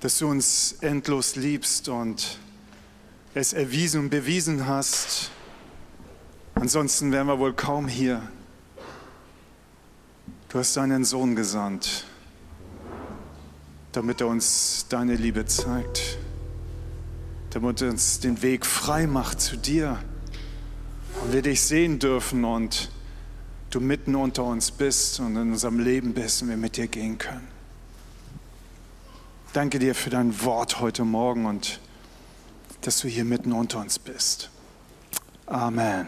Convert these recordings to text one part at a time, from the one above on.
dass du uns endlos liebst und es erwiesen und bewiesen hast. Ansonsten wären wir wohl kaum hier. Du hast deinen Sohn gesandt, damit er uns deine Liebe zeigt, damit er uns den Weg frei macht zu dir und wir dich sehen dürfen und du mitten unter uns bist und in unserem Leben bist und wir mit dir gehen können. Danke dir für dein Wort heute Morgen und dass du hier mitten unter uns bist. Amen.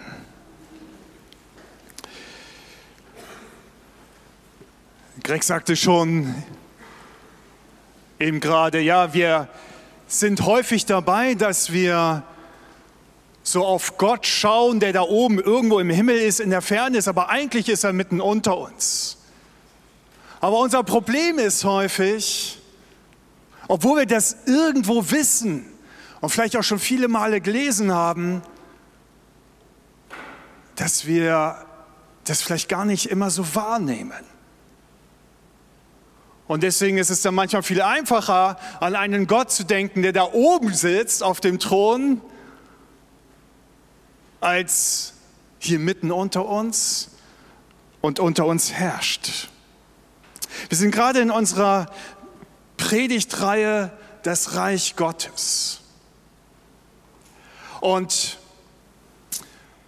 Greg sagte schon eben gerade, ja, wir sind häufig dabei, dass wir so auf Gott schauen, der da oben irgendwo im Himmel ist, in der Ferne ist, aber eigentlich ist er mitten unter uns. Aber unser Problem ist häufig, obwohl wir das irgendwo wissen und vielleicht auch schon viele Male gelesen haben, dass wir das vielleicht gar nicht immer so wahrnehmen. Und deswegen ist es dann manchmal viel einfacher, an einen Gott zu denken, der da oben sitzt auf dem Thron als hier mitten unter uns und unter uns herrscht. Wir sind gerade in unserer Predigtreihe Das Reich Gottes. Und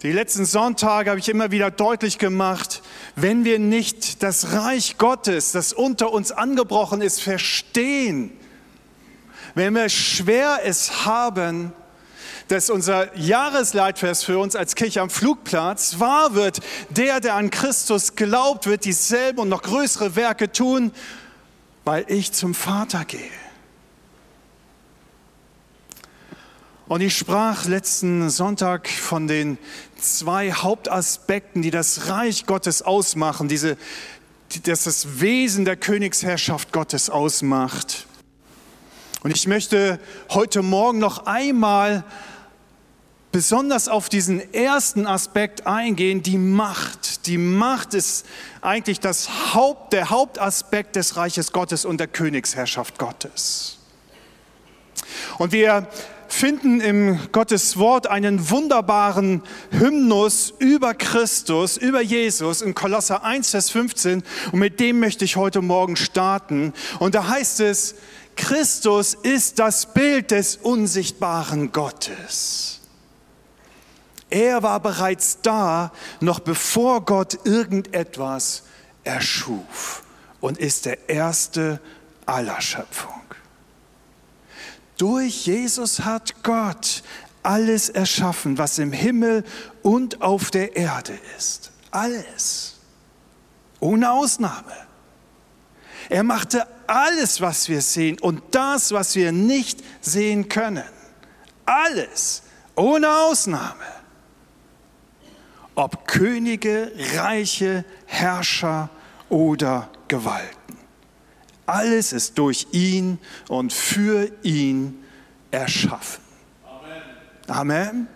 die letzten Sonntage habe ich immer wieder deutlich gemacht, wenn wir nicht das Reich Gottes, das unter uns angebrochen ist, verstehen, wenn wir schwer es haben, dass unser Jahresleitvers für uns als Kirche am Flugplatz wahr wird. Der, der an Christus glaubt, wird dieselben und noch größere Werke tun, weil ich zum Vater gehe. Und ich sprach letzten Sonntag von den zwei Hauptaspekten, die das Reich Gottes ausmachen, diese, das das Wesen der Königsherrschaft Gottes ausmacht. Und ich möchte heute Morgen noch einmal besonders auf diesen ersten Aspekt eingehen, die Macht. Die Macht ist eigentlich das Haupt, der Hauptaspekt des Reiches Gottes und der Königsherrschaft Gottes. Und wir finden im Gottes Wort einen wunderbaren Hymnus über Christus, über Jesus in Kolosser 1, Vers 15. Und mit dem möchte ich heute Morgen starten. Und da heißt es, Christus ist das Bild des unsichtbaren Gottes. Er war bereits da, noch bevor Gott irgendetwas erschuf und ist der Erste aller Schöpfung. Durch Jesus hat Gott alles erschaffen, was im Himmel und auf der Erde ist. Alles. Ohne Ausnahme. Er machte alles, was wir sehen und das, was wir nicht sehen können. Alles. Ohne Ausnahme ob Könige, Reiche, Herrscher oder Gewalten. Alles ist durch ihn und für ihn erschaffen. Amen. Amen.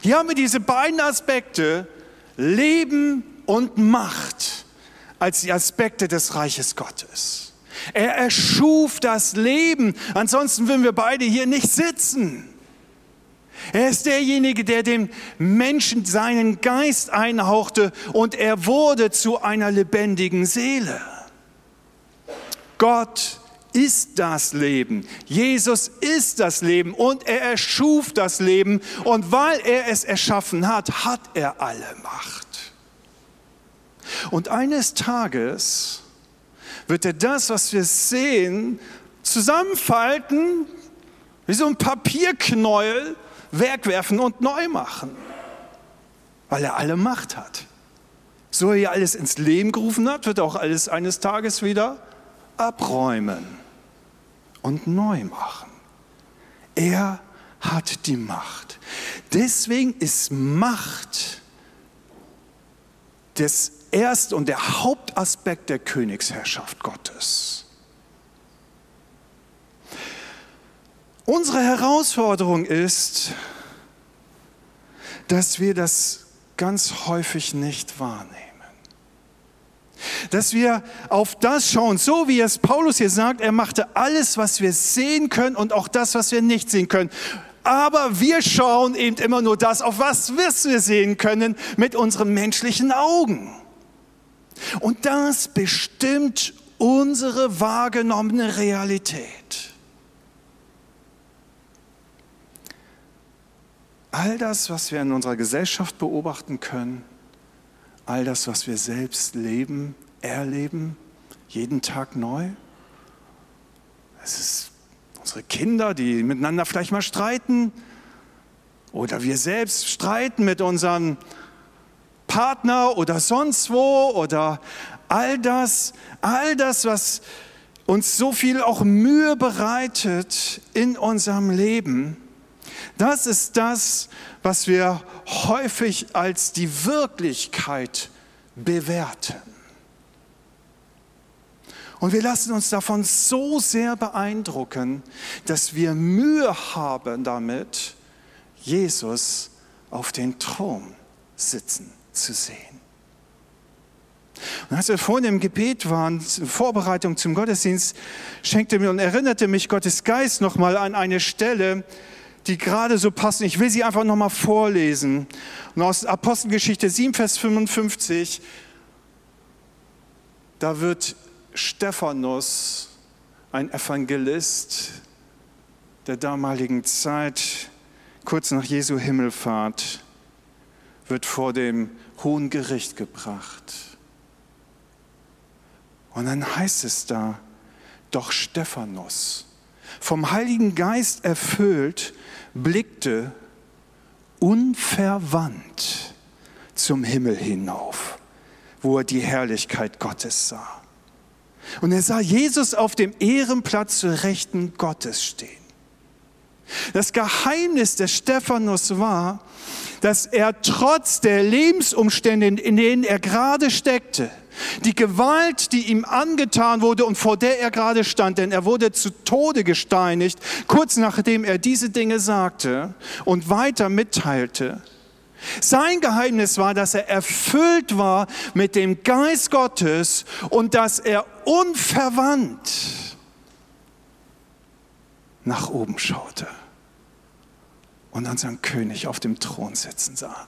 Hier haben wir diese beiden Aspekte, Leben und Macht, als die Aspekte des Reiches Gottes. Er erschuf das Leben, ansonsten würden wir beide hier nicht sitzen. Er ist derjenige, der dem Menschen seinen Geist einhauchte und er wurde zu einer lebendigen Seele. Gott ist das Leben. Jesus ist das Leben und er erschuf das Leben und weil er es erschaffen hat, hat er alle Macht. Und eines Tages wird er das, was wir sehen, zusammenfalten wie so ein Papierknäuel wegwerfen und neu machen, weil er alle Macht hat. So er alles ins Leben gerufen hat, wird er auch alles eines Tages wieder abräumen und neu machen. Er hat die Macht. Deswegen ist Macht das Erst- und der Hauptaspekt der Königsherrschaft Gottes. Unsere Herausforderung ist, dass wir das ganz häufig nicht wahrnehmen. Dass wir auf das schauen, so wie es Paulus hier sagt, er machte alles, was wir sehen können und auch das, was wir nicht sehen können. Aber wir schauen eben immer nur das, auf was wir sehen können mit unseren menschlichen Augen. Und das bestimmt unsere wahrgenommene Realität. All das, was wir in unserer Gesellschaft beobachten können, all das, was wir selbst leben, erleben, jeden Tag neu. Es ist unsere Kinder, die miteinander vielleicht mal streiten, oder wir selbst streiten mit unserem Partner oder sonst wo, oder all das, all das, was uns so viel auch Mühe bereitet in unserem Leben, das ist das, was wir häufig als die Wirklichkeit bewerten. Und wir lassen uns davon so sehr beeindrucken, dass wir Mühe haben damit, Jesus auf den Thron sitzen zu sehen. Und als wir vorhin im Gebet waren, in Vorbereitung zum Gottesdienst, schenkte mir und erinnerte mich Gottes Geist nochmal an eine Stelle, die gerade so passen. Ich will sie einfach nochmal vorlesen. Und aus Apostelgeschichte 7, Vers 55, da wird Stephanus, ein Evangelist der damaligen Zeit, kurz nach Jesu Himmelfahrt, wird vor dem Hohen Gericht gebracht. Und dann heißt es da, doch Stephanus, vom Heiligen Geist erfüllt, blickte unverwandt zum Himmel hinauf, wo er die Herrlichkeit Gottes sah. Und er sah Jesus auf dem Ehrenplatz zur Rechten Gottes stehen. Das Geheimnis des Stephanus war, dass er trotz der Lebensumstände, in denen er gerade steckte, die Gewalt, die ihm angetan wurde und vor der er gerade stand, denn er wurde zu Tode gesteinigt, kurz nachdem er diese Dinge sagte und weiter mitteilte. Sein Geheimnis war, dass er erfüllt war mit dem Geist Gottes und dass er unverwandt nach oben schaute und unseren König auf dem Thron sitzen sah,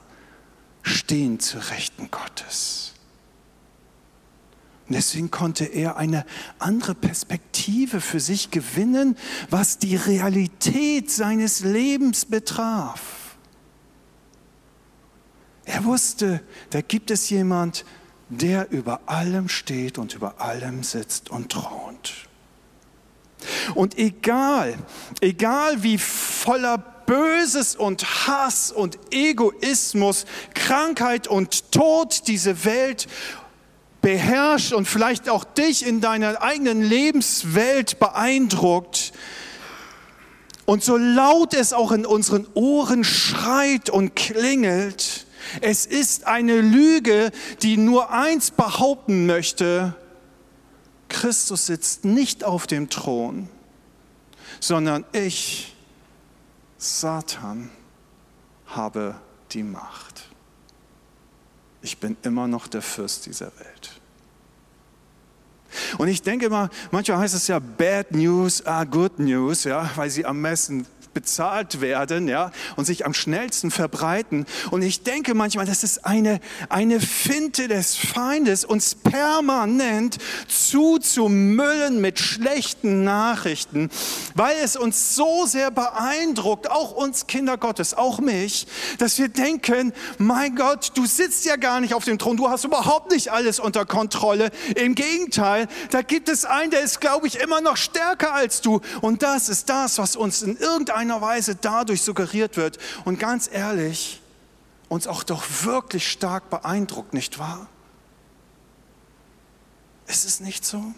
stehen zu Rechten Gottes. Und deswegen konnte er eine andere Perspektive für sich gewinnen, was die Realität seines Lebens betraf. Er wusste, da gibt es jemand, der über allem steht und über allem sitzt und thront. Und egal, egal wie voller Böses und Hass und Egoismus, Krankheit und Tod diese Welt beherrscht und vielleicht auch dich in deiner eigenen Lebenswelt beeindruckt. Und so laut es auch in unseren Ohren schreit und klingelt, es ist eine Lüge, die nur eins behaupten möchte, Christus sitzt nicht auf dem Thron, sondern ich, Satan, habe die Macht. Ich bin immer noch der Fürst dieser Welt. Und ich denke mal, manchmal heißt es ja, Bad News are good news, ja, weil sie am besten bezahlt werden ja, und sich am schnellsten verbreiten. Und ich denke manchmal, das ist eine, eine Finte des Feindes, uns permanent zuzumüllen mit schlechten Nachrichten, weil es uns so sehr beeindruckt, auch uns Kinder Gottes, auch mich, dass wir denken, mein Gott, du sitzt ja gar nicht auf dem Thron, du hast überhaupt nicht alles unter Kontrolle. Im Gegenteil, da gibt es einen, der ist, glaube ich, immer noch stärker als du. Und das ist das, was uns in irgendeiner Weise dadurch suggeriert wird und ganz ehrlich, uns auch doch wirklich stark beeindruckt, nicht wahr? Ist es nicht so?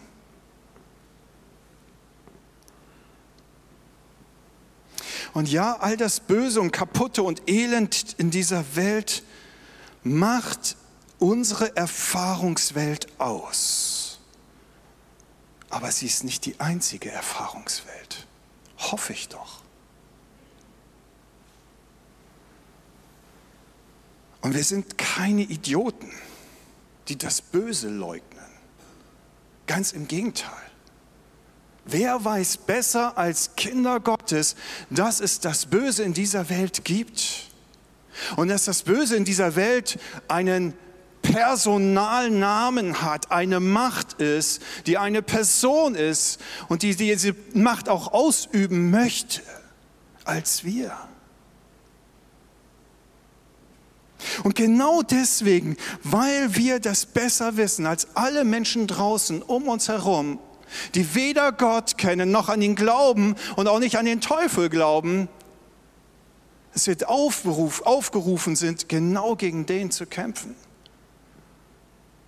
Und ja, all das Böse und Kaputte und Elend in dieser Welt macht unsere Erfahrungswelt aus. Aber sie ist nicht die einzige Erfahrungswelt. Hoffe ich doch. Und wir sind keine Idioten, die das Böse leugnen. Ganz im Gegenteil. Wer weiß besser als Kinder Gottes, dass es das Böse in dieser Welt gibt? Und dass das Böse in dieser Welt einen Personalnamen hat, eine Macht ist, die eine Person ist und die diese Macht auch ausüben möchte, als wir. Und genau deswegen, weil wir das besser wissen als alle Menschen draußen um uns herum, die weder Gott kennen noch an ihn glauben und auch nicht an den Teufel glauben, es wird aufberuf, aufgerufen sind, genau gegen den zu kämpfen.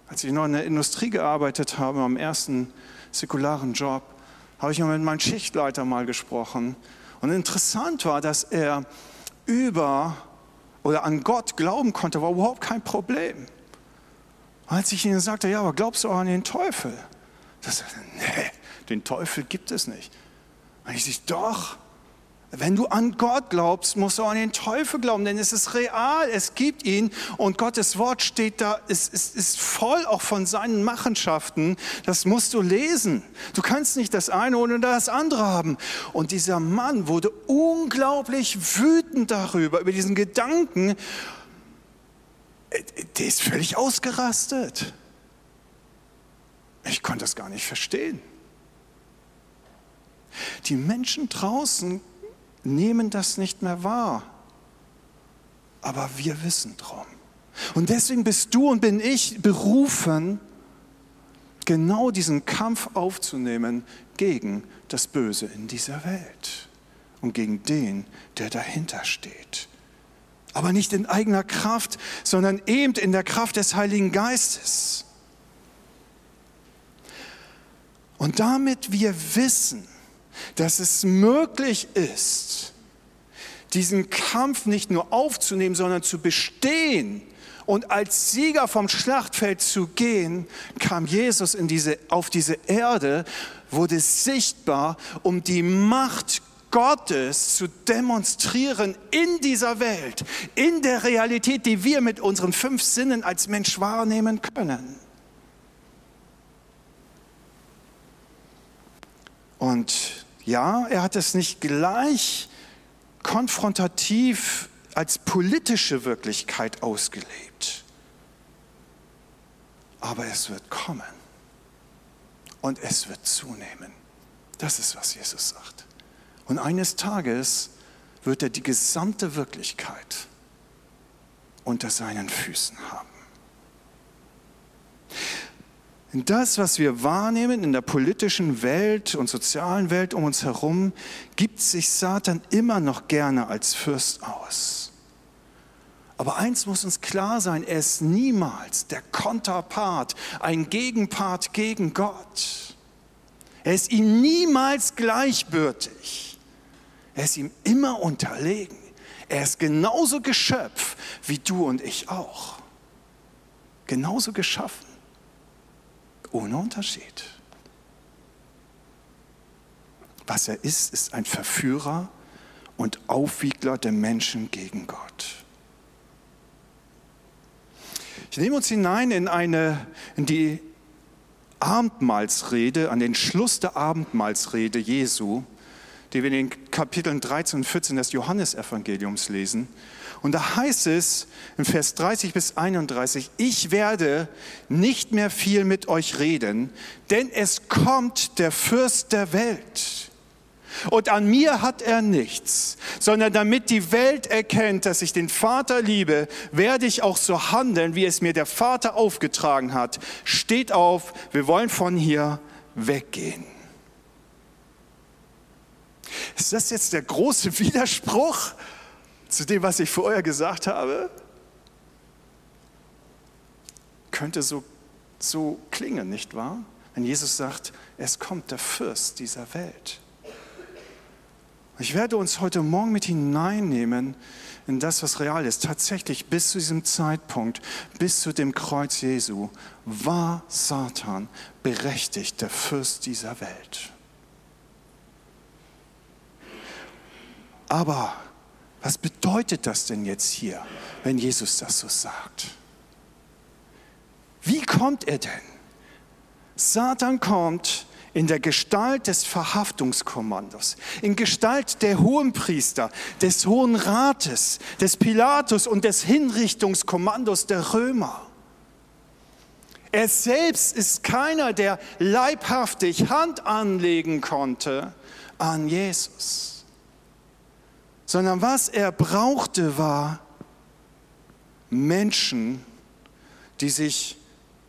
Als ich noch in der Industrie gearbeitet habe, am ersten säkularen Job, habe ich mit meinem Schichtleiter mal gesprochen. Und interessant war, dass er über oder an Gott glauben konnte, war überhaupt kein Problem. Als ich ihnen sagte, ja, aber glaubst du auch an den Teufel? Das nee, den Teufel gibt es nicht. Und ich sage, doch, wenn du an Gott glaubst, musst du an den Teufel glauben, denn es ist real, es gibt ihn und Gottes Wort steht da, es ist, ist voll auch von seinen Machenschaften. Das musst du lesen. Du kannst nicht das eine ohne das andere haben. Und dieser Mann wurde unglaublich wütend darüber, über diesen Gedanken. Der ist völlig ausgerastet. Ich konnte das gar nicht verstehen. Die Menschen draußen nehmen das nicht mehr wahr. Aber wir wissen drum. Und deswegen bist du und bin ich berufen, genau diesen Kampf aufzunehmen gegen das Böse in dieser Welt und gegen den, der dahinter steht. Aber nicht in eigener Kraft, sondern eben in der Kraft des Heiligen Geistes. Und damit wir wissen, dass es möglich ist, diesen Kampf nicht nur aufzunehmen, sondern zu bestehen und als Sieger vom Schlachtfeld zu gehen, kam Jesus diese, auf diese Erde, wurde sichtbar, um die Macht Gottes zu demonstrieren in dieser Welt, in der Realität, die wir mit unseren fünf Sinnen als Mensch wahrnehmen können. Und ja, er hat es nicht gleich konfrontativ als politische Wirklichkeit ausgelebt. Aber es wird kommen und es wird zunehmen. Das ist, was Jesus sagt. Und eines Tages wird er die gesamte Wirklichkeit unter seinen Füßen haben. Das, was wir wahrnehmen in der politischen Welt und sozialen Welt um uns herum, gibt sich Satan immer noch gerne als Fürst aus. Aber eins muss uns klar sein, er ist niemals der Konterpart, ein Gegenpart gegen Gott. Er ist ihm niemals gleichbürtig. Er ist ihm immer unterlegen. Er ist genauso Geschöpf wie du und ich auch. Genauso geschaffen. Ohne Unterschied. Was er ist, ist ein Verführer und Aufwiegler der Menschen gegen Gott. Ich nehme uns hinein in, eine, in die Abendmahlsrede, an den Schluss der Abendmahlsrede Jesu, die wir in den Kapiteln 13 und 14 des Johannesevangeliums lesen. Und da heißt es in Vers 30 bis 31, ich werde nicht mehr viel mit euch reden, denn es kommt der Fürst der Welt. Und an mir hat er nichts, sondern damit die Welt erkennt, dass ich den Vater liebe, werde ich auch so handeln, wie es mir der Vater aufgetragen hat. Steht auf, wir wollen von hier weggehen. Ist das jetzt der große Widerspruch? Zu dem, was ich vorher gesagt habe? Könnte so, so klingen, nicht wahr? Wenn Jesus sagt, es kommt der Fürst dieser Welt. Ich werde uns heute Morgen mit hineinnehmen in das, was real ist. Tatsächlich bis zu diesem Zeitpunkt, bis zu dem Kreuz Jesu, war Satan berechtigt, der Fürst dieser Welt. Aber was bedeutet das denn jetzt hier, wenn Jesus das so sagt? Wie kommt er denn? Satan kommt in der Gestalt des Verhaftungskommandos, in Gestalt der Hohenpriester, des Hohen Rates, des Pilatus und des Hinrichtungskommandos der Römer. Er selbst ist keiner, der leibhaftig Hand anlegen konnte an Jesus, sondern was er brauchte war Menschen, die sich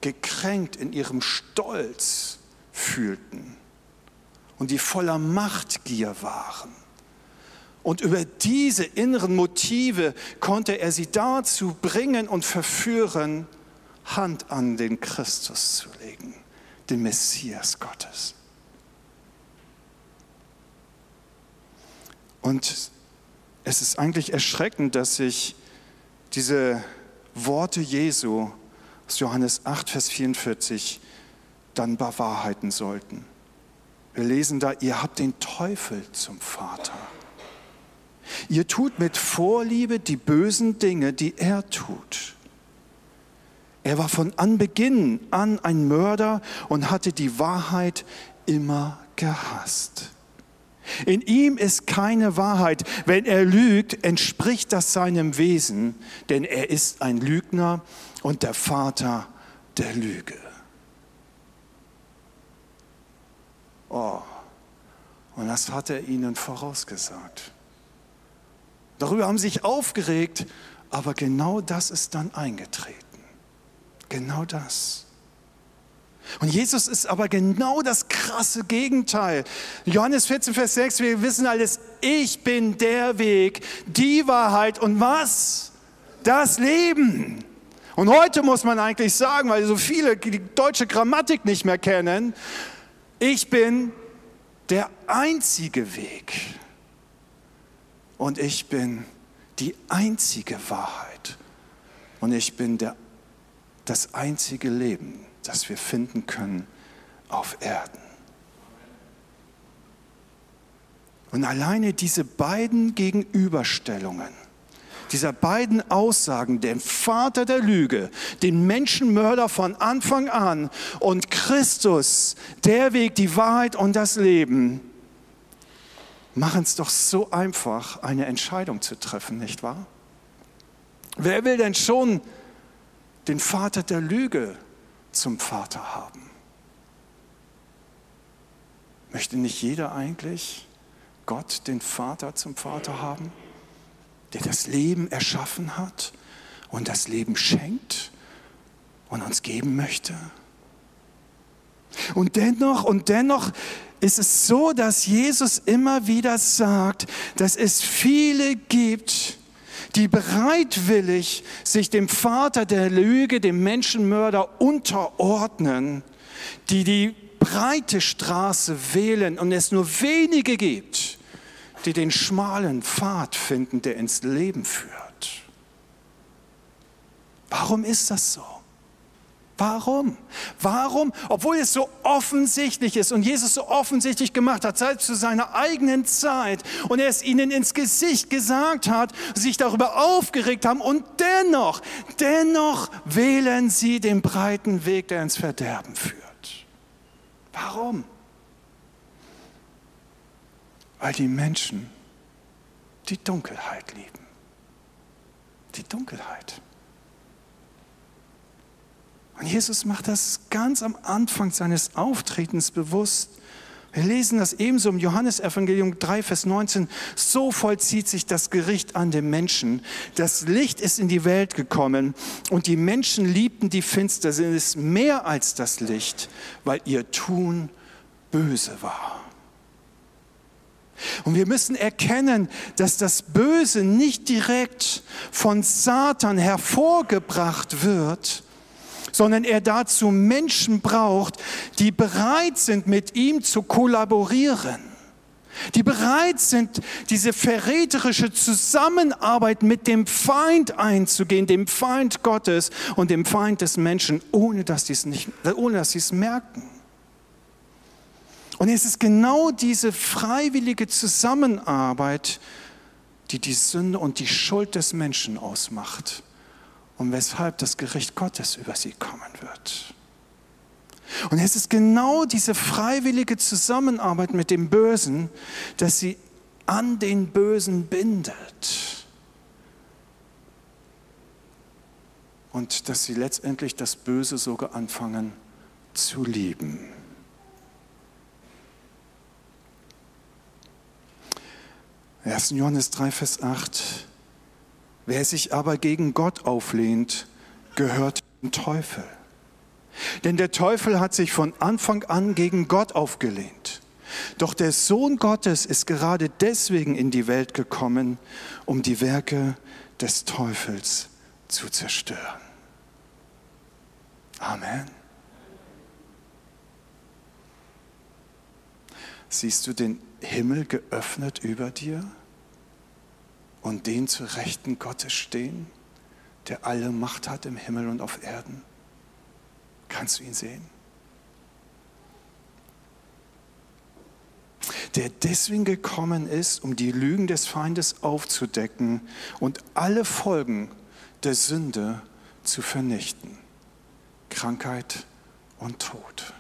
gekränkt in ihrem Stolz fühlten und die voller Machtgier waren. Und über diese inneren Motive konnte er sie dazu bringen und verführen, Hand an den Christus zu legen, den Messias Gottes. Und es ist eigentlich erschreckend, dass sich diese Worte Jesu aus Johannes 8, Vers 44 dann bewahrheiten sollten. Wir lesen da, ihr habt den Teufel zum Vater. Ihr tut mit Vorliebe die bösen Dinge, die er tut. Er war von Anbeginn an ein Mörder und hatte die Wahrheit immer gehasst. In ihm ist keine Wahrheit. Wenn er lügt, entspricht das seinem Wesen, denn er ist ein Lügner und der Vater der Lüge. Oh, und das hat er ihnen vorausgesagt. Darüber haben sie sich aufgeregt, aber genau das ist dann eingetreten. Genau das. Und Jesus ist aber genau das krasse Gegenteil. Johannes 14, Vers 6, wir wissen alles, ich bin der Weg, die Wahrheit und was? Das Leben. Und heute muss man eigentlich sagen, weil so viele die deutsche Grammatik nicht mehr kennen, ich bin der einzige Weg und ich bin die einzige Wahrheit und ich bin der, das einzige Leben, das wir finden können auf Erden. Und alleine diese beiden Gegenüberstellungen dieser beiden Aussagen, dem Vater der Lüge, den Menschenmörder von Anfang an und Christus, der Weg, die Wahrheit und das Leben, machen es doch so einfach, eine Entscheidung zu treffen, nicht wahr? Wer will denn schon den Vater der Lüge zum Vater haben? Möchte nicht jeder eigentlich Gott, den Vater, zum Vater haben? der das Leben erschaffen hat und das Leben schenkt und uns geben möchte. Und dennoch, und dennoch ist es so, dass Jesus immer wieder sagt, dass es viele gibt, die bereitwillig sich dem Vater der Lüge, dem Menschenmörder unterordnen, die die breite Straße wählen und es nur wenige gibt, die den schmalen Pfad finden, der ins Leben führt. Warum ist das so? Warum? Warum? Obwohl es so offensichtlich ist und Jesus so offensichtlich gemacht hat, selbst zu seiner eigenen Zeit und er es ihnen ins Gesicht gesagt hat, sich darüber aufgeregt haben und dennoch, dennoch wählen sie den breiten Weg, der ins Verderben führt. Warum? Weil die Menschen die Dunkelheit lieben. Die Dunkelheit. Und Jesus macht das ganz am Anfang seines Auftretens bewusst. Wir lesen das ebenso im Johannesevangelium 3, Vers 19. So vollzieht sich das Gericht an den Menschen. Das Licht ist in die Welt gekommen und die Menschen liebten die Finsternis mehr als das Licht, weil ihr Tun böse war. Und wir müssen erkennen, dass das Böse nicht direkt von Satan hervorgebracht wird, sondern er dazu Menschen braucht, die bereit sind, mit ihm zu kollaborieren, die bereit sind, diese verräterische Zusammenarbeit mit dem Feind einzugehen, dem Feind Gottes und dem Feind des Menschen, ohne dass sie es merken. Und es ist genau diese freiwillige Zusammenarbeit, die die Sünde und die Schuld des Menschen ausmacht und weshalb das Gericht Gottes über sie kommen wird. Und es ist genau diese freiwillige Zusammenarbeit mit dem Bösen, dass sie an den Bösen bindet. Und dass sie letztendlich das Böse sogar anfangen zu lieben. 1. Johannes 3, Vers 8. Wer sich aber gegen Gott auflehnt, gehört dem Teufel. Denn der Teufel hat sich von Anfang an gegen Gott aufgelehnt. Doch der Sohn Gottes ist gerade deswegen in die Welt gekommen, um die Werke des Teufels zu zerstören. Amen. Siehst du den Himmel geöffnet über dir und den zu Rechten Gottes stehen, der alle Macht hat im Himmel und auf Erden? Kannst du ihn sehen? Der deswegen gekommen ist, um die Lügen des Feindes aufzudecken und alle Folgen der Sünde zu vernichten. Krankheit und Tod.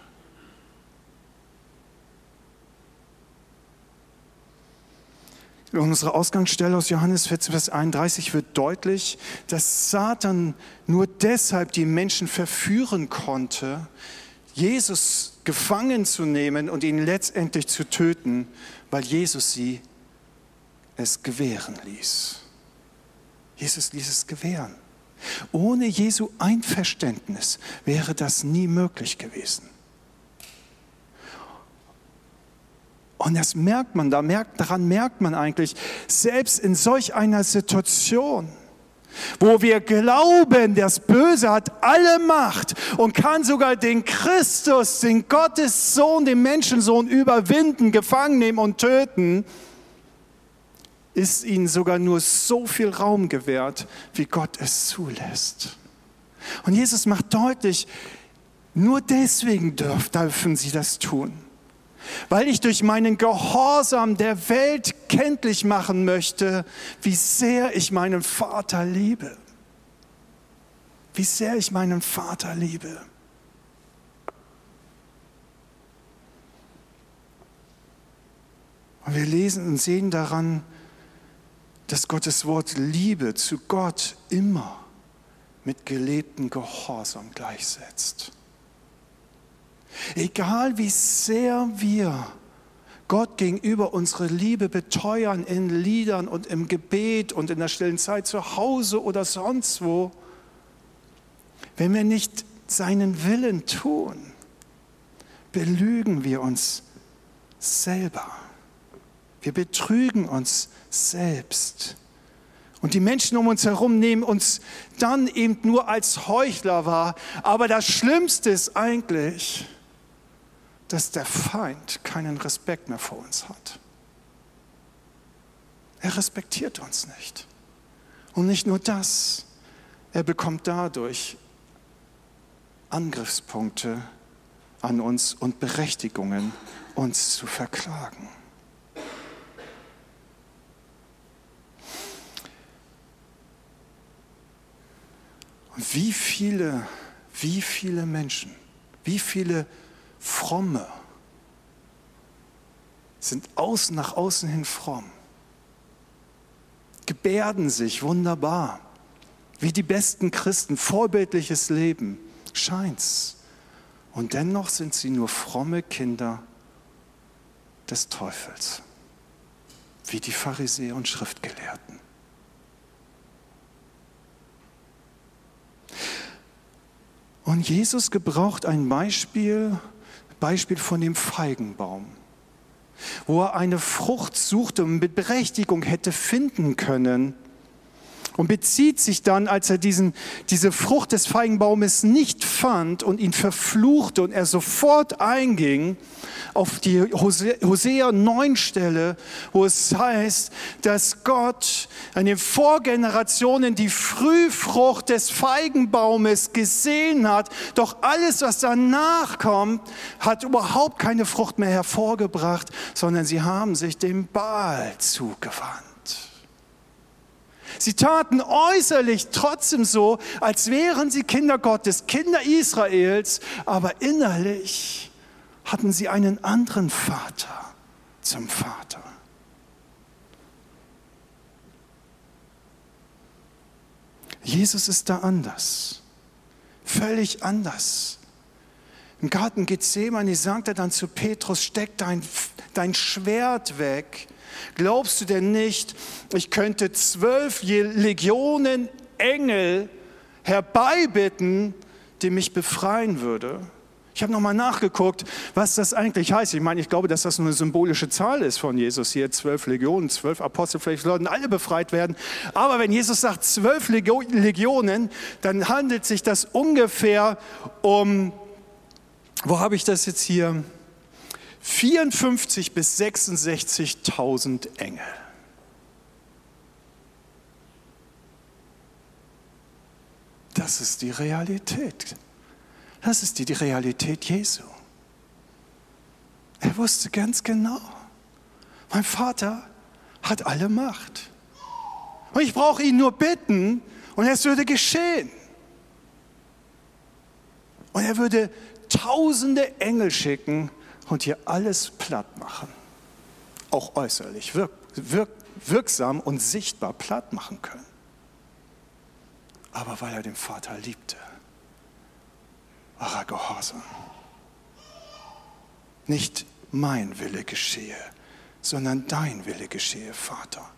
In unserer Ausgangsstelle aus Johannes 14, Vers 31 wird deutlich, dass Satan nur deshalb die Menschen verführen konnte, Jesus gefangen zu nehmen und ihn letztendlich zu töten, weil Jesus sie es gewähren ließ. Jesus ließ es gewähren. Ohne Jesu Einverständnis wäre das nie möglich gewesen. Und das merkt man, da merkt, daran merkt man eigentlich, selbst in solch einer Situation, wo wir glauben, das Böse hat alle Macht und kann sogar den Christus, den Gottessohn, den Menschensohn überwinden, gefangen nehmen und töten, ist ihnen sogar nur so viel Raum gewährt, wie Gott es zulässt. Und Jesus macht deutlich, nur deswegen dürfen sie das tun weil ich durch meinen Gehorsam der Welt kenntlich machen möchte, wie sehr ich meinen Vater liebe. Wie sehr ich meinen Vater liebe. Und wir lesen und sehen daran, dass Gottes Wort Liebe zu Gott immer mit gelebtem Gehorsam gleichsetzt. Egal wie sehr wir Gott gegenüber unsere Liebe beteuern in Liedern und im Gebet und in der stillen Zeit zu Hause oder sonst wo, wenn wir nicht seinen Willen tun, belügen wir uns selber. Wir betrügen uns selbst. Und die Menschen um uns herum nehmen uns dann eben nur als Heuchler wahr. Aber das Schlimmste ist eigentlich, dass der Feind keinen Respekt mehr vor uns hat. Er respektiert uns nicht. Und nicht nur das, er bekommt dadurch Angriffspunkte an uns und Berechtigungen, uns zu verklagen. Und wie viele, wie viele Menschen, wie viele Menschen, Fromme sind außen nach außen hin fromm, gebärden sich wunderbar, wie die besten Christen, vorbildliches Leben, scheint's. Und dennoch sind sie nur fromme Kinder des Teufels, wie die Pharisäer und Schriftgelehrten. Und Jesus gebraucht ein Beispiel, Beispiel von dem Feigenbaum, wo er eine Frucht suchte und mit Berechtigung hätte finden können und bezieht sich dann, als er diesen, diese Frucht des Feigenbaumes nicht fand und ihn verfluchte und er sofort einging auf die Hosea 9 Stelle, wo es heißt, dass Gott an den Vorgenerationen die Frühfrucht des Feigenbaumes gesehen hat, doch alles, was danach kommt, hat überhaupt keine Frucht mehr hervorgebracht, sondern sie haben sich dem Baal zugewandt. Sie taten äußerlich trotzdem so, als wären sie Kinder Gottes, Kinder Israels, aber innerlich hatten sie einen anderen Vater zum Vater. Jesus ist da anders, völlig anders. Im Garten Gethsemane sagt er dann zu Petrus, steck dein, dein Schwert weg. Glaubst du denn nicht, ich könnte zwölf Legionen Engel herbeibitten, die mich befreien würde? Ich habe nochmal nachgeguckt, was das eigentlich heißt. Ich meine, ich glaube, dass das nur eine symbolische Zahl ist von Jesus hier. Zwölf Legionen, zwölf Apostel, vielleicht sollten alle befreit werden. Aber wenn Jesus sagt zwölf Legionen, dann handelt sich das ungefähr um wo habe ich das jetzt hier? 54 bis 66.000 Engel. Das ist die Realität. Das ist die Realität Jesu. Er wusste ganz genau, mein Vater hat alle Macht. Und ich brauche ihn nur bitten und es würde geschehen. Und er würde tausende Engel schicken und hier alles platt machen. Auch äußerlich, wirk, wirk, wirksam und sichtbar platt machen können. Aber weil er den Vater liebte, war er gehorsam. Nicht mein Wille geschehe, sondern dein Wille geschehe, Vater.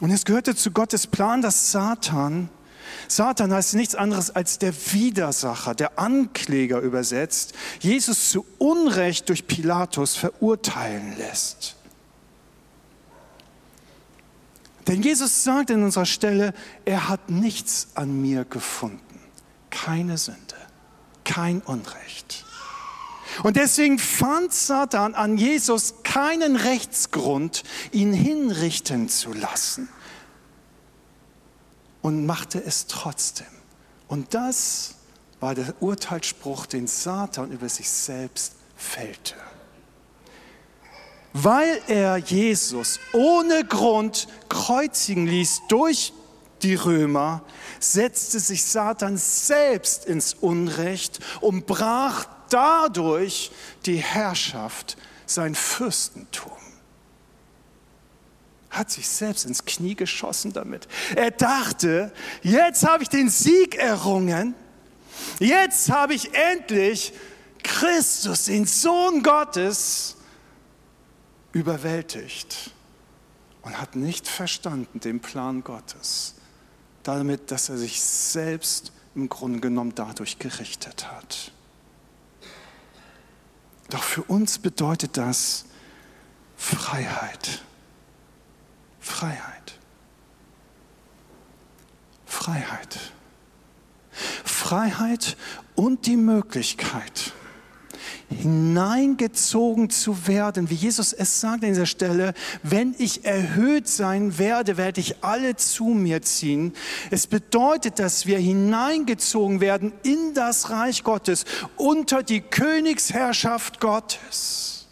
Und es gehörte zu Gottes Plan, dass Satan Satan heißt nichts anderes als der Widersacher, der Ankläger übersetzt, Jesus zu Unrecht durch Pilatus verurteilen lässt. Denn Jesus sagt in unserer Stelle, er hat nichts an mir gefunden, keine Sünde, kein Unrecht. Und deswegen fand Satan an Jesus keinen Rechtsgrund, ihn hinrichten zu lassen und machte es trotzdem. Und das war der Urteilsspruch, den Satan über sich selbst fällte. Weil er Jesus ohne Grund kreuzigen ließ durch die Römer, setzte sich Satan selbst ins Unrecht und brach dadurch die Herrschaft, sein Fürstentum hat sich selbst ins Knie geschossen damit. Er dachte, jetzt habe ich den Sieg errungen, jetzt habe ich endlich Christus, den Sohn Gottes, überwältigt und hat nicht verstanden den Plan Gottes, damit, dass er sich selbst im Grunde genommen dadurch gerichtet hat. Doch für uns bedeutet das Freiheit. Freiheit. Freiheit. Freiheit und die Möglichkeit, hineingezogen zu werden, wie Jesus es sagt an dieser Stelle, wenn ich erhöht sein werde, werde ich alle zu mir ziehen. Es bedeutet, dass wir hineingezogen werden in das Reich Gottes, unter die Königsherrschaft Gottes.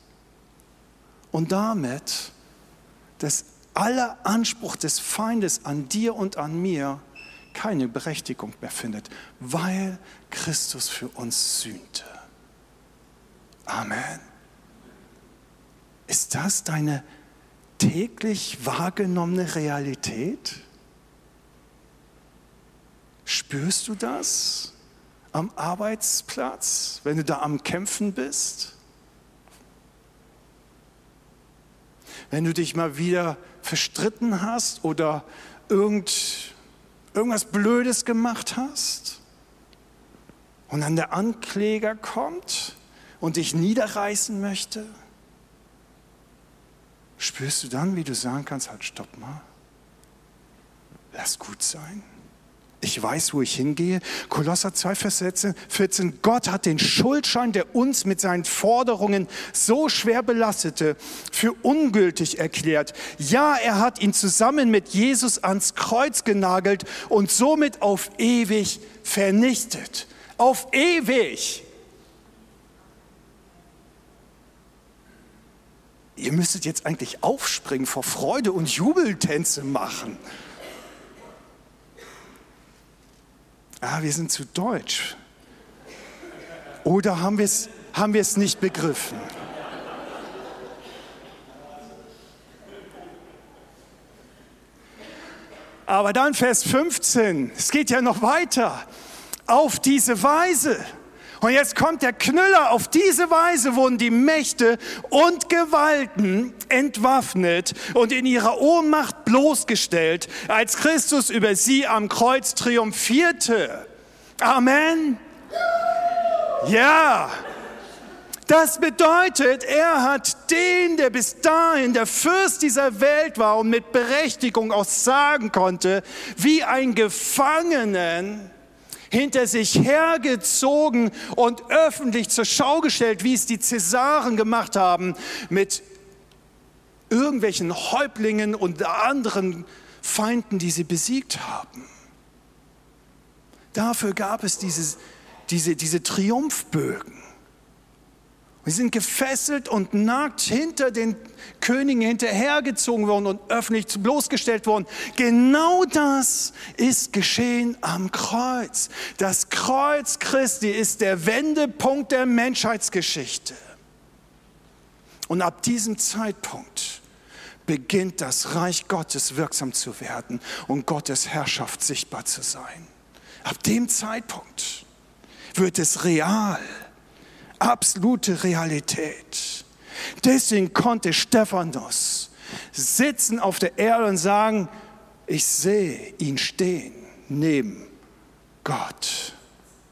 Und damit das aller Anspruch des Feindes an dir und an mir keine Berechtigung mehr findet, weil Christus für uns sühnte. Amen. Ist das deine täglich wahrgenommene Realität? Spürst du das am Arbeitsplatz, wenn du da am Kämpfen bist? Wenn du dich mal wieder verstritten hast oder irgend, irgendwas Blödes gemacht hast? Und dann der Ankläger kommt und dich niederreißen möchte, spürst du dann, wie du sagen kannst, halt stopp mal, lass gut sein. Ich weiß, wo ich hingehe. Kolosser 2, Vers 14. Gott hat den Schuldschein, der uns mit seinen Forderungen so schwer belastete, für ungültig erklärt. Ja, er hat ihn zusammen mit Jesus ans Kreuz genagelt und somit auf ewig vernichtet. Auf ewig. ihr müsstet jetzt eigentlich aufspringen vor Freude und Jubeltänze machen. Ah, wir sind zu deutsch. Oder haben wir es haben nicht begriffen? Aber dann Vers 15, es geht ja noch weiter. Auf diese Weise. Und jetzt kommt der Knüller. Auf diese Weise wurden die Mächte und Gewalten entwaffnet und in ihrer Ohnmacht bloßgestellt, als Christus über sie am Kreuz triumphierte. Amen. Ja. Das bedeutet, er hat den, der bis dahin der Fürst dieser Welt war und mit Berechtigung auch sagen konnte, wie ein Gefangenen hinter sich hergezogen und öffentlich zur Schau gestellt, wie es die Cäsaren gemacht haben mit irgendwelchen Häuptlingen und anderen Feinden, die sie besiegt haben. Dafür gab es diese, diese, diese Triumphbögen. Wir sind gefesselt und nackt hinter den Königen hinterhergezogen worden und öffentlich bloßgestellt worden. Genau das ist geschehen am Kreuz. Das Kreuz Christi ist der Wendepunkt der Menschheitsgeschichte. Und ab diesem Zeitpunkt beginnt das Reich Gottes wirksam zu werden und Gottes Herrschaft sichtbar zu sein. Ab dem Zeitpunkt wird es real absolute Realität. Deswegen konnte Stephanus sitzen auf der Erde und sagen, ich sehe ihn stehen neben Gott,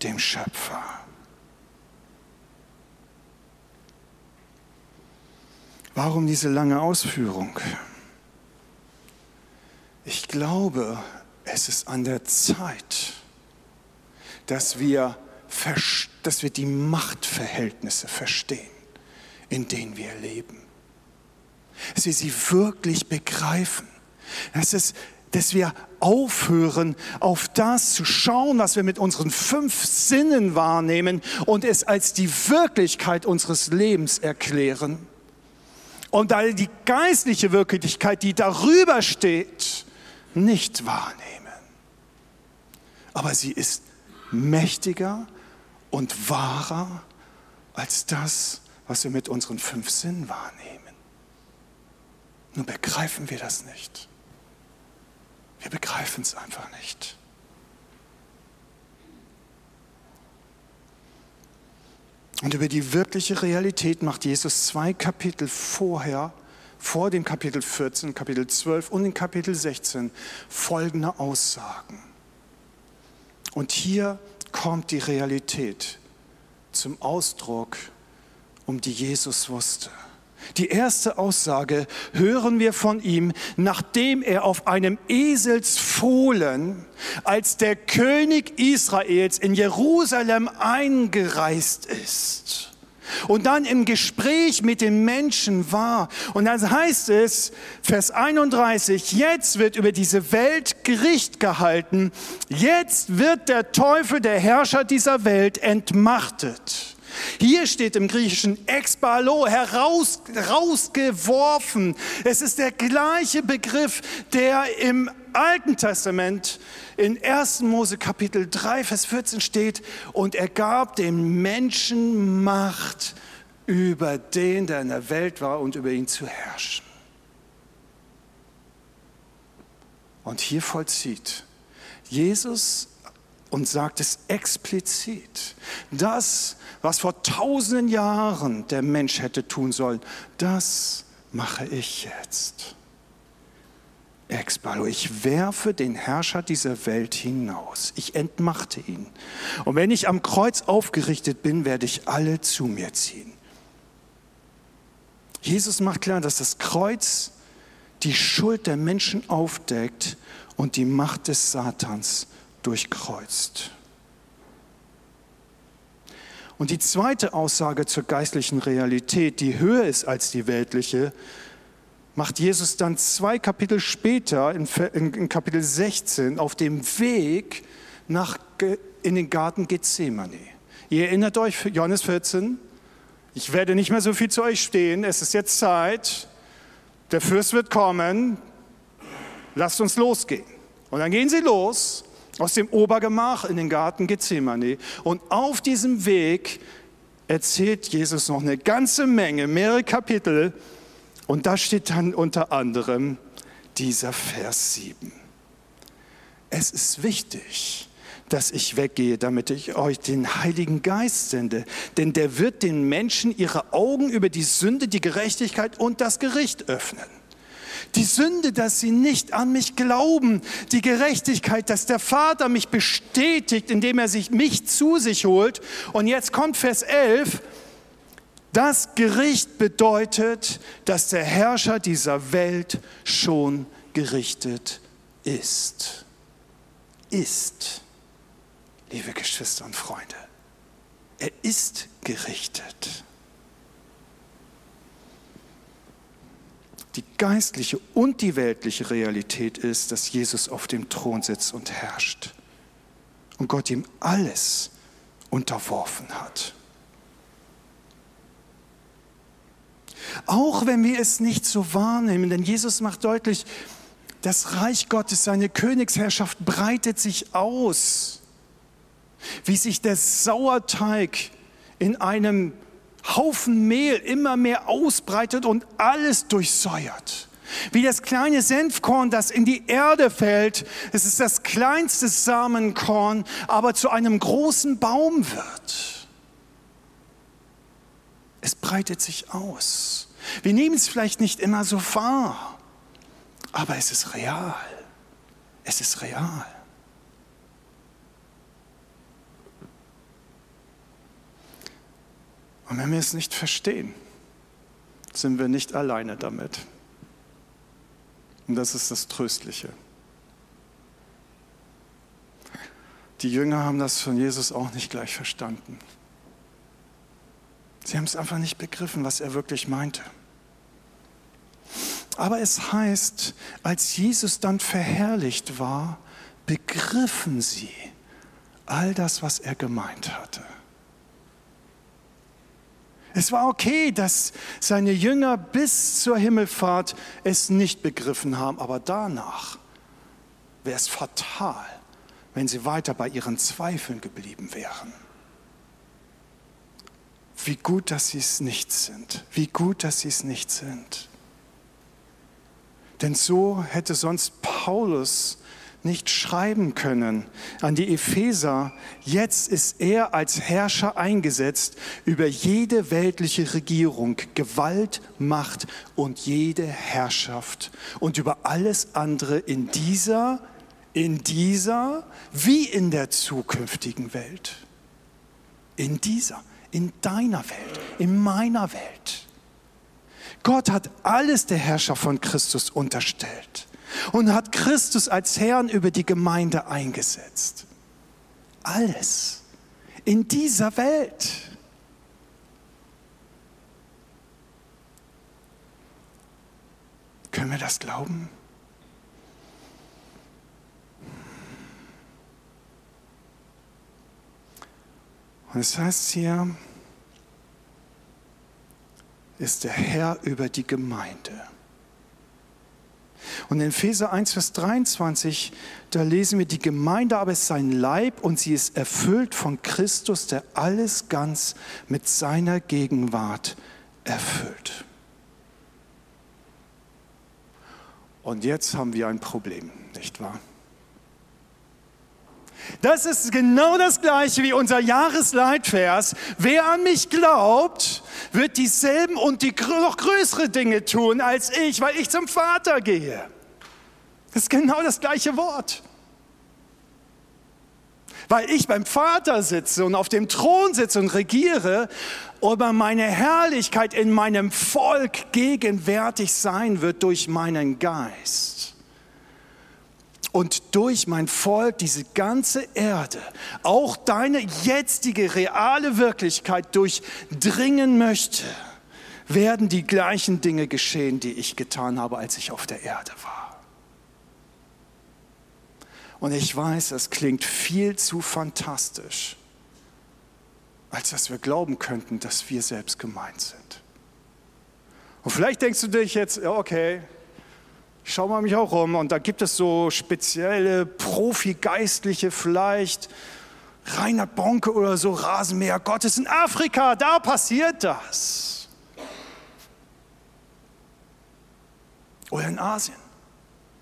dem Schöpfer. Warum diese lange Ausführung? Ich glaube, es ist an der Zeit, dass wir verstehen, dass wir die Machtverhältnisse verstehen, in denen wir leben. Dass wir sie wirklich begreifen. Das ist, dass wir aufhören, auf das zu schauen, was wir mit unseren fünf Sinnen wahrnehmen und es als die Wirklichkeit unseres Lebens erklären. Und all die geistliche Wirklichkeit, die darüber steht, nicht wahrnehmen. Aber sie ist mächtiger und wahrer als das, was wir mit unseren fünf Sinnen wahrnehmen. Nur begreifen wir das nicht. Wir begreifen es einfach nicht. Und über die wirkliche Realität macht Jesus zwei Kapitel vorher, vor dem Kapitel 14, Kapitel 12 und in Kapitel 16 folgende Aussagen. Und hier kommt die Realität zum Ausdruck, um die Jesus wusste. Die erste Aussage hören wir von ihm, nachdem er auf einem Eselsfohlen als der König Israels in Jerusalem eingereist ist und dann im Gespräch mit den Menschen war. Und dann heißt es, Vers 31, jetzt wird über diese Welt Gericht gehalten, jetzt wird der Teufel, der Herrscher dieser Welt, entmachtet. Hier steht im Griechischen expalo, heraus, herausgeworfen. Es ist der gleiche Begriff, der im Alten Testament in 1. Mose Kapitel 3, Vers 14 steht, und er gab dem Menschen Macht über den, der in der Welt war und über ihn zu herrschen. Und hier vollzieht Jesus und sagt es explizit. Das, was vor tausenden Jahren der Mensch hätte tun sollen, das mache ich jetzt. Expalo, ich werfe den Herrscher dieser Welt hinaus. Ich entmachte ihn. Und wenn ich am Kreuz aufgerichtet bin, werde ich alle zu mir ziehen. Jesus macht klar, dass das Kreuz die Schuld der Menschen aufdeckt und die Macht des Satans durchkreuzt. Und die zweite Aussage zur geistlichen Realität, die höher ist als die weltliche, macht Jesus dann zwei Kapitel später, in, Kapitel 16, auf dem Weg nach, in den Garten Gethsemane. Ihr erinnert euch, Johannes 14, ich werde nicht mehr so viel zu euch stehen, es ist jetzt Zeit, der Fürst wird kommen, lasst uns losgehen. Und dann gehen sie los aus dem Obergemach in den Garten Gethsemane. Und auf diesem Weg erzählt Jesus noch eine ganze Menge, mehrere Kapitel und da steht dann unter anderem dieser Vers 7. Es ist wichtig, dass ich weggehe, damit ich euch den Heiligen Geist sende. Denn der wird den Menschen ihre Augen über die Sünde, die Gerechtigkeit und das Gericht öffnen. Die Sünde, dass sie nicht an mich glauben. Die Gerechtigkeit, dass der Vater mich bestätigt, indem er sich mich zu sich holt. Und jetzt kommt Vers 11. Das Gericht bedeutet, dass der Herrscher dieser Welt schon gerichtet ist. Ist liebe Geschwister und Freunde. Er ist gerichtet. Die geistliche und die weltliche Realität ist, dass Jesus auf dem Thron sitzt und herrscht und Gott ihm alles unterworfen hat. Auch wenn wir es nicht so wahrnehmen, denn Jesus macht deutlich, das Reich Gottes, seine Königsherrschaft breitet sich aus wie sich der Sauerteig in einem Haufen Mehl immer mehr ausbreitet und alles durchsäuert. Wie das kleine Senfkorn, das in die Erde fällt, es ist das kleinste Samenkorn, aber zu einem großen Baum wird. Es breitet sich aus. Wir nehmen es vielleicht nicht immer so wahr, aber es ist real. Es ist real. Und wenn wir es nicht verstehen, sind wir nicht alleine damit. Und das ist das Tröstliche. Die Jünger haben das von Jesus auch nicht gleich verstanden. Sie haben es einfach nicht begriffen, was er wirklich meinte. Aber es heißt, als Jesus dann verherrlicht war, begriffen sie all das, was er gemeint hatte. Es war okay, dass seine Jünger bis zur Himmelfahrt es nicht begriffen haben, aber danach wäre es fatal, wenn sie weiter bei ihren Zweifeln geblieben wären. Wie gut, dass sie es nicht sind. Wie gut, dass sie es nicht sind. Denn so hätte sonst Paulus nicht schreiben können an die Epheser, jetzt ist er als Herrscher eingesetzt über jede weltliche Regierung, Gewalt, Macht und jede Herrschaft und über alles andere in dieser, in dieser wie in der zukünftigen Welt. In dieser, in deiner Welt, in meiner Welt. Gott hat alles der Herrscher von Christus unterstellt und hat Christus als Herrn über die Gemeinde eingesetzt. Alles in dieser Welt. Können wir das glauben? Und es heißt hier, ist der Herr über die Gemeinde. Und in Epheser 1, Vers 23, da lesen wir, die Gemeinde aber ist sein Leib und sie ist erfüllt von Christus, der alles ganz mit seiner Gegenwart erfüllt. Und jetzt haben wir ein Problem, nicht wahr? Das ist genau das gleiche wie unser Jahresleitvers. Wer an mich glaubt, wird dieselben und die noch größere Dinge tun als ich, weil ich zum Vater gehe. Das ist genau das gleiche Wort. Weil ich beim Vater sitze und auf dem Thron sitze und regiere, über meine Herrlichkeit in meinem Volk gegenwärtig sein wird durch meinen Geist und durch mein Volk diese ganze Erde, auch deine jetzige reale Wirklichkeit durchdringen möchte, werden die gleichen Dinge geschehen, die ich getan habe, als ich auf der Erde war. Und ich weiß, das klingt viel zu fantastisch. als dass wir glauben könnten, dass wir selbst gemeint sind. Und vielleicht denkst du dich jetzt, ja, okay, ich schau mal mich auch um. Und da gibt es so spezielle Profi-Geistliche vielleicht, Reinhard Bonke oder so, Rasenmäher Gottes in Afrika, da passiert das. Oder in Asien,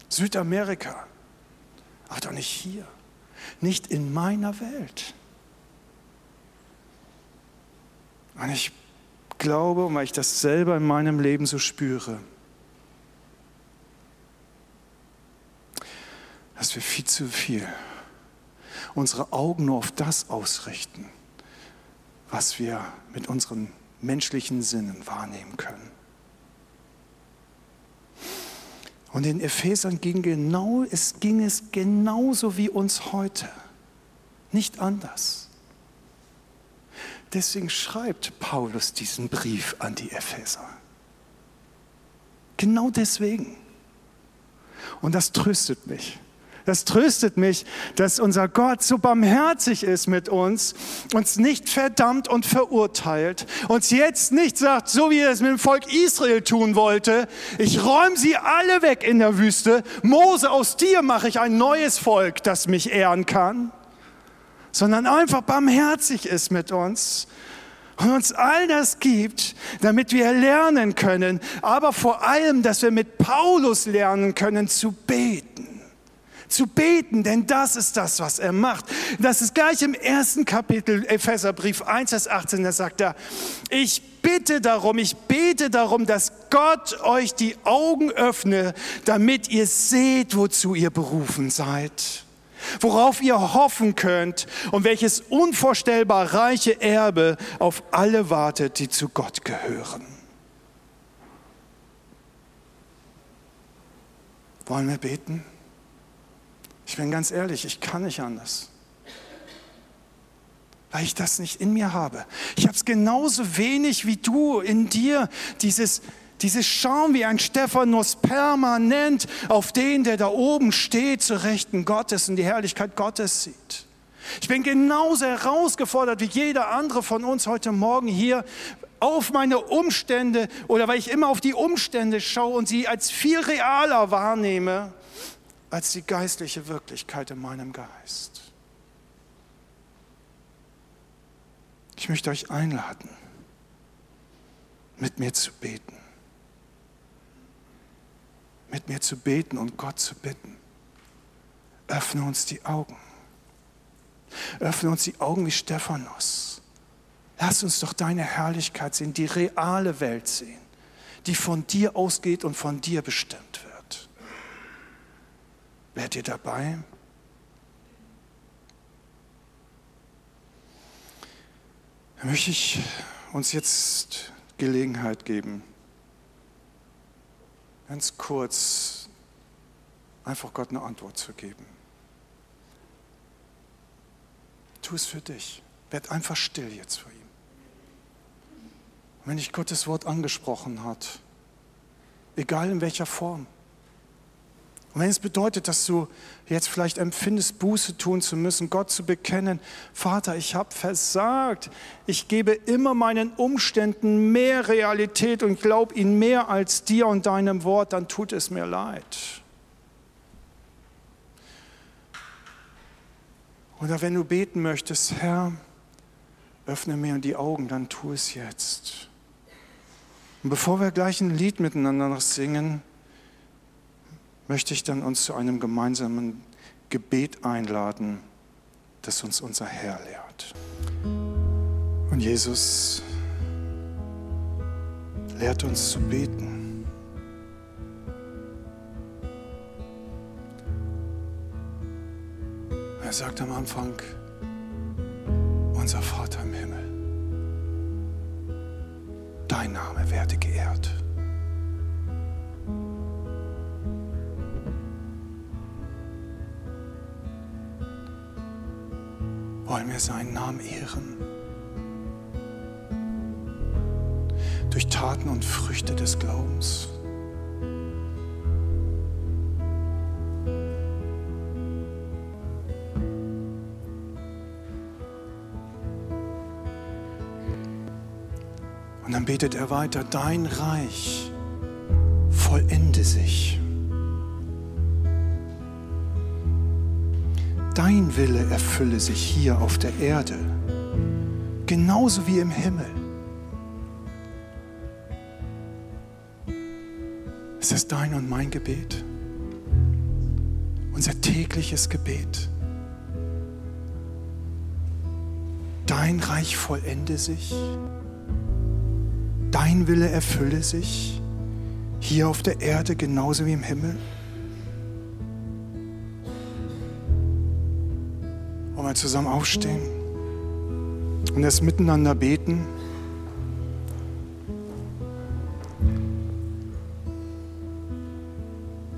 Südamerika, aber doch nicht hier, nicht in meiner Welt. Und ich glaube, weil ich das selber in meinem Leben so spüre, dass wir viel zu viel unsere Augen nur auf das ausrichten, was wir mit unseren menschlichen Sinnen wahrnehmen können. Und in Ephesern ging, genau, es ging es genauso wie uns heute, nicht anders. Deswegen schreibt Paulus diesen Brief an die Epheser. Genau deswegen. Und das tröstet mich. Das tröstet mich, dass unser Gott so barmherzig ist mit uns, uns nicht verdammt und verurteilt, uns jetzt nicht sagt, so wie er es mit dem Volk Israel tun wollte, ich räume sie alle weg in der Wüste, Mose, aus dir mache ich ein neues Volk, das mich ehren kann sondern einfach barmherzig ist mit uns und uns all das gibt, damit wir lernen können, aber vor allem, dass wir mit Paulus lernen können zu beten. Zu beten, denn das ist das, was er macht. Das ist gleich im ersten Kapitel, Epheserbrief 1, Vers 18, da sagt er, ich bitte darum, ich bete darum, dass Gott euch die Augen öffne, damit ihr seht, wozu ihr berufen seid worauf ihr hoffen könnt und welches unvorstellbar reiche Erbe auf alle wartet, die zu Gott gehören. Wollen wir beten? Ich bin ganz ehrlich, ich kann nicht anders. Weil ich das nicht in mir habe. Ich habe es genauso wenig wie du in dir, dieses dieses Schauen wie ein Stephanus permanent auf den, der da oben steht, zur Rechten Gottes und die Herrlichkeit Gottes sieht. Ich bin genauso herausgefordert wie jeder andere von uns heute Morgen hier auf meine Umstände oder weil ich immer auf die Umstände schaue und sie als viel realer wahrnehme als die geistliche Wirklichkeit in meinem Geist. Ich möchte euch einladen, mit mir zu beten mit mir zu beten und Gott zu bitten. Öffne uns die Augen. Öffne uns die Augen wie Stephanus. Lass uns doch deine Herrlichkeit sehen, die reale Welt sehen, die von dir ausgeht und von dir bestimmt wird. Werdet ihr dabei? Da möchte ich uns jetzt Gelegenheit geben, ganz kurz einfach Gott eine Antwort zu geben. Tu es für dich. Werd einfach still jetzt vor ihm. Und wenn dich Gottes Wort angesprochen hat, egal in welcher Form, und wenn es bedeutet, dass du jetzt vielleicht empfindest, Buße tun zu müssen, Gott zu bekennen, Vater, ich habe versagt, ich gebe immer meinen Umständen mehr Realität und glaube ihnen mehr als dir und deinem Wort, dann tut es mir leid. Oder wenn du beten möchtest, Herr, öffne mir die Augen, dann tu es jetzt. Und bevor wir gleich ein Lied miteinander noch singen, möchte ich dann uns zu einem gemeinsamen Gebet einladen, das uns unser Herr lehrt. Und Jesus lehrt uns zu beten. Er sagt am Anfang, unser Vater im Himmel, dein Name werde geehrt. Wollen wir seinen Namen ehren. Durch Taten und Früchte des Glaubens. betet er weiter, dein Reich vollende sich. Dein Wille erfülle sich hier auf der Erde, genauso wie im Himmel. Ist das dein und mein Gebet? Unser tägliches Gebet. Dein Reich vollende sich. Dein Wille erfülle sich hier auf der Erde genauso wie im Himmel. Wir zusammen aufstehen und das miteinander beten?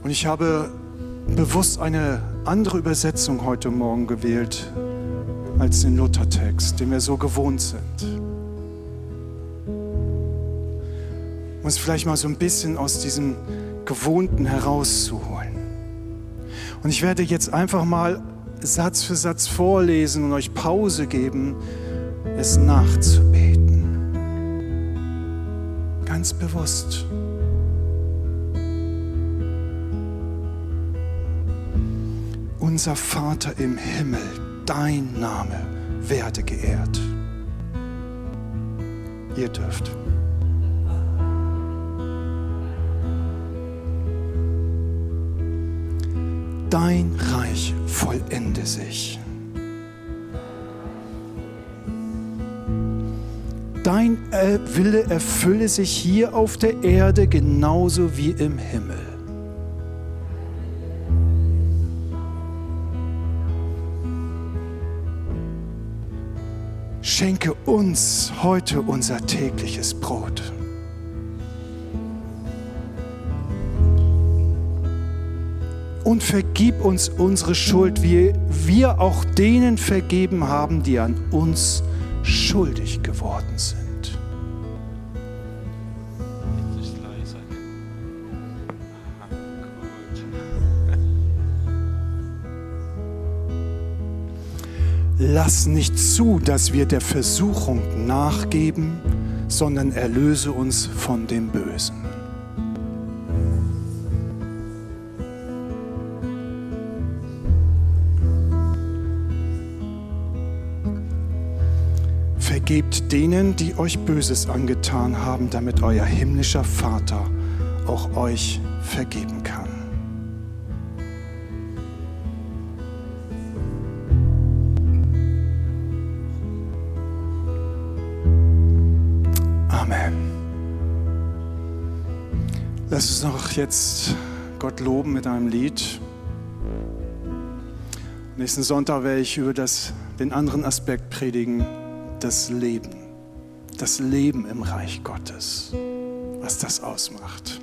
Und ich habe bewusst eine andere Übersetzung heute Morgen gewählt als den Luthertext, den wir so gewohnt sind. Um es vielleicht mal so ein bisschen aus diesem Gewohnten herauszuholen. Und ich werde jetzt einfach mal Satz für Satz vorlesen und euch Pause geben, es nachzubeten. Ganz bewusst. Unser Vater im Himmel, dein Name werde geehrt. Ihr dürft. dein Reich vollende sich. Dein Wille erfülle sich hier auf der Erde genauso wie im Himmel. Schenke uns heute unser tägliches Brot. Und vergib uns unsere Schuld, wie wir auch denen vergeben haben, die an uns schuldig geworden sind. Lass nicht zu, dass wir der Versuchung nachgeben, sondern erlöse uns von dem Bösen. Vergebt denen, die euch Böses angetan haben, damit euer himmlischer Vater auch euch vergeben kann. Amen. Lass uns noch jetzt Gott loben mit einem Lied. Nächsten Sonntag werde ich über das, den anderen Aspekt predigen das Leben, das Leben im Reich Gottes, was das ausmacht.